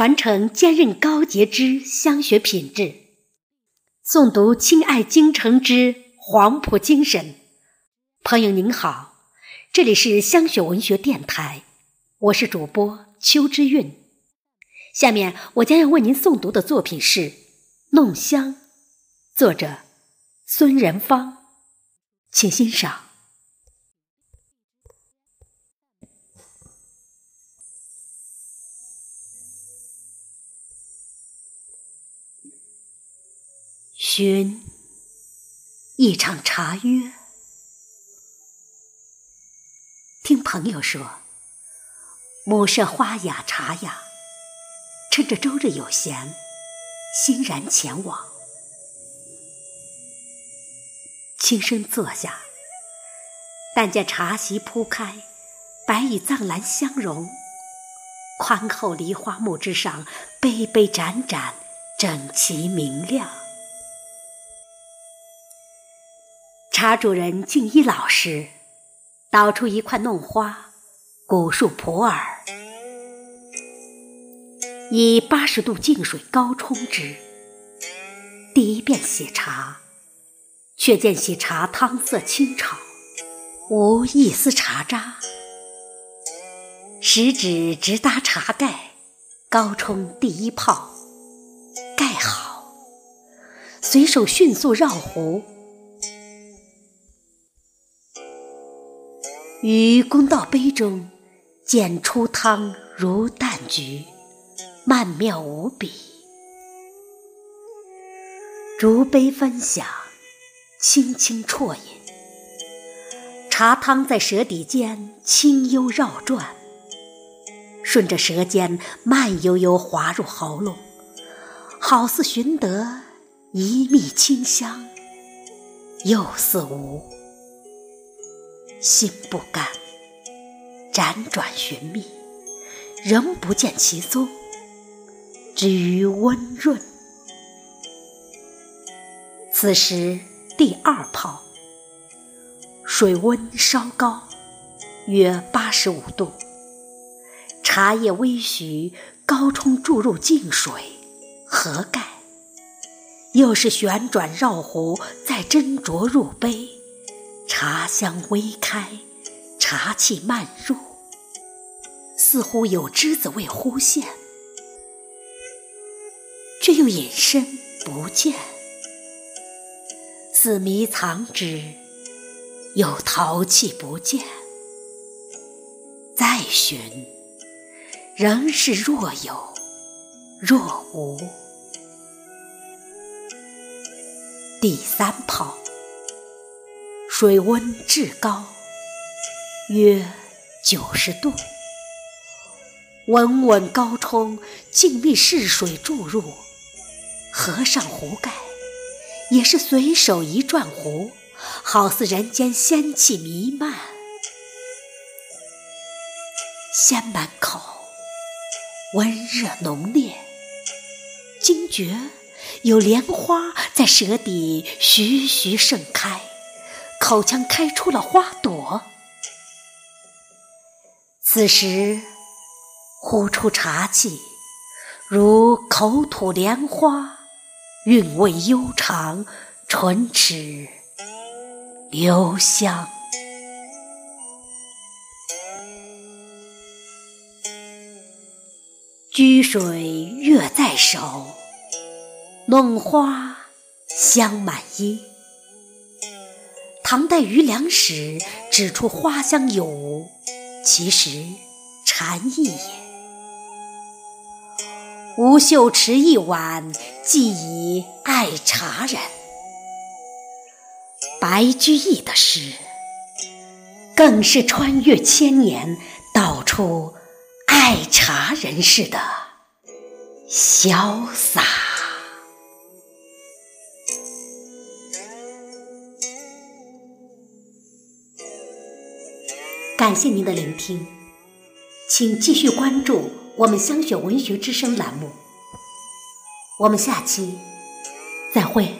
传承坚韧高洁之香学品质，诵读亲爱京城之黄埔精神。朋友您好，这里是香雪文学电台，我是主播邱之韵。下面我将要为您诵读的作品是《弄香》，作者孙仁芳，请欣赏。寻一场茶约，听朋友说，母舍花雅茶雅，趁着周日有闲，欣然前往。轻声坐下，但见茶席铺开，白与藏蓝相融，宽厚梨花木之上，杯杯盏盏，整齐明亮。茶主人静一老实，倒出一块弄花，古树普洱，以八十度净水高冲之。第一遍洗茶，却见洗茶汤色清炒，无一丝茶渣。食指直搭茶盖，高冲第一泡，盖好，随手迅速绕壶。于公道杯中，见出汤如淡菊，曼妙无比。逐杯分享，轻轻啜饮，茶汤在舌底间清幽绕转，顺着舌尖慢悠悠滑入喉咙，好似寻得一蜜清香，又似无。心不甘，辗转寻觅，仍不见其踪。止于温润。此时第二泡，水温稍高，约八十五度。茶叶微徐，高冲注入净水，合盖。又是旋转绕壶，再斟酌入杯。茶香微开，茶气漫入，似乎有栀子味忽现，却又隐身不见。似迷藏之，又淘气不见。再寻，仍是若有若无。第三泡。水温至高，约九十度。稳稳高冲，静谧试水注入，合上壶盖，也是随手一转壶，好似人间仙气弥漫。先满口，温热浓烈，惊觉有莲花在舌底徐徐盛开。口腔开出了花朵，此时呼出茶气，如口吐莲花，韵味悠长，唇齿留香。掬水月在手，弄花香满衣。唐代余良史指出花香有，其实禅意也。吴秀池一碗，寄以爱茶人。白居易的诗，更是穿越千年，道出爱茶人士的潇洒。感谢您的聆听，请继续关注我们香雪文学之声栏目。我们下期再会。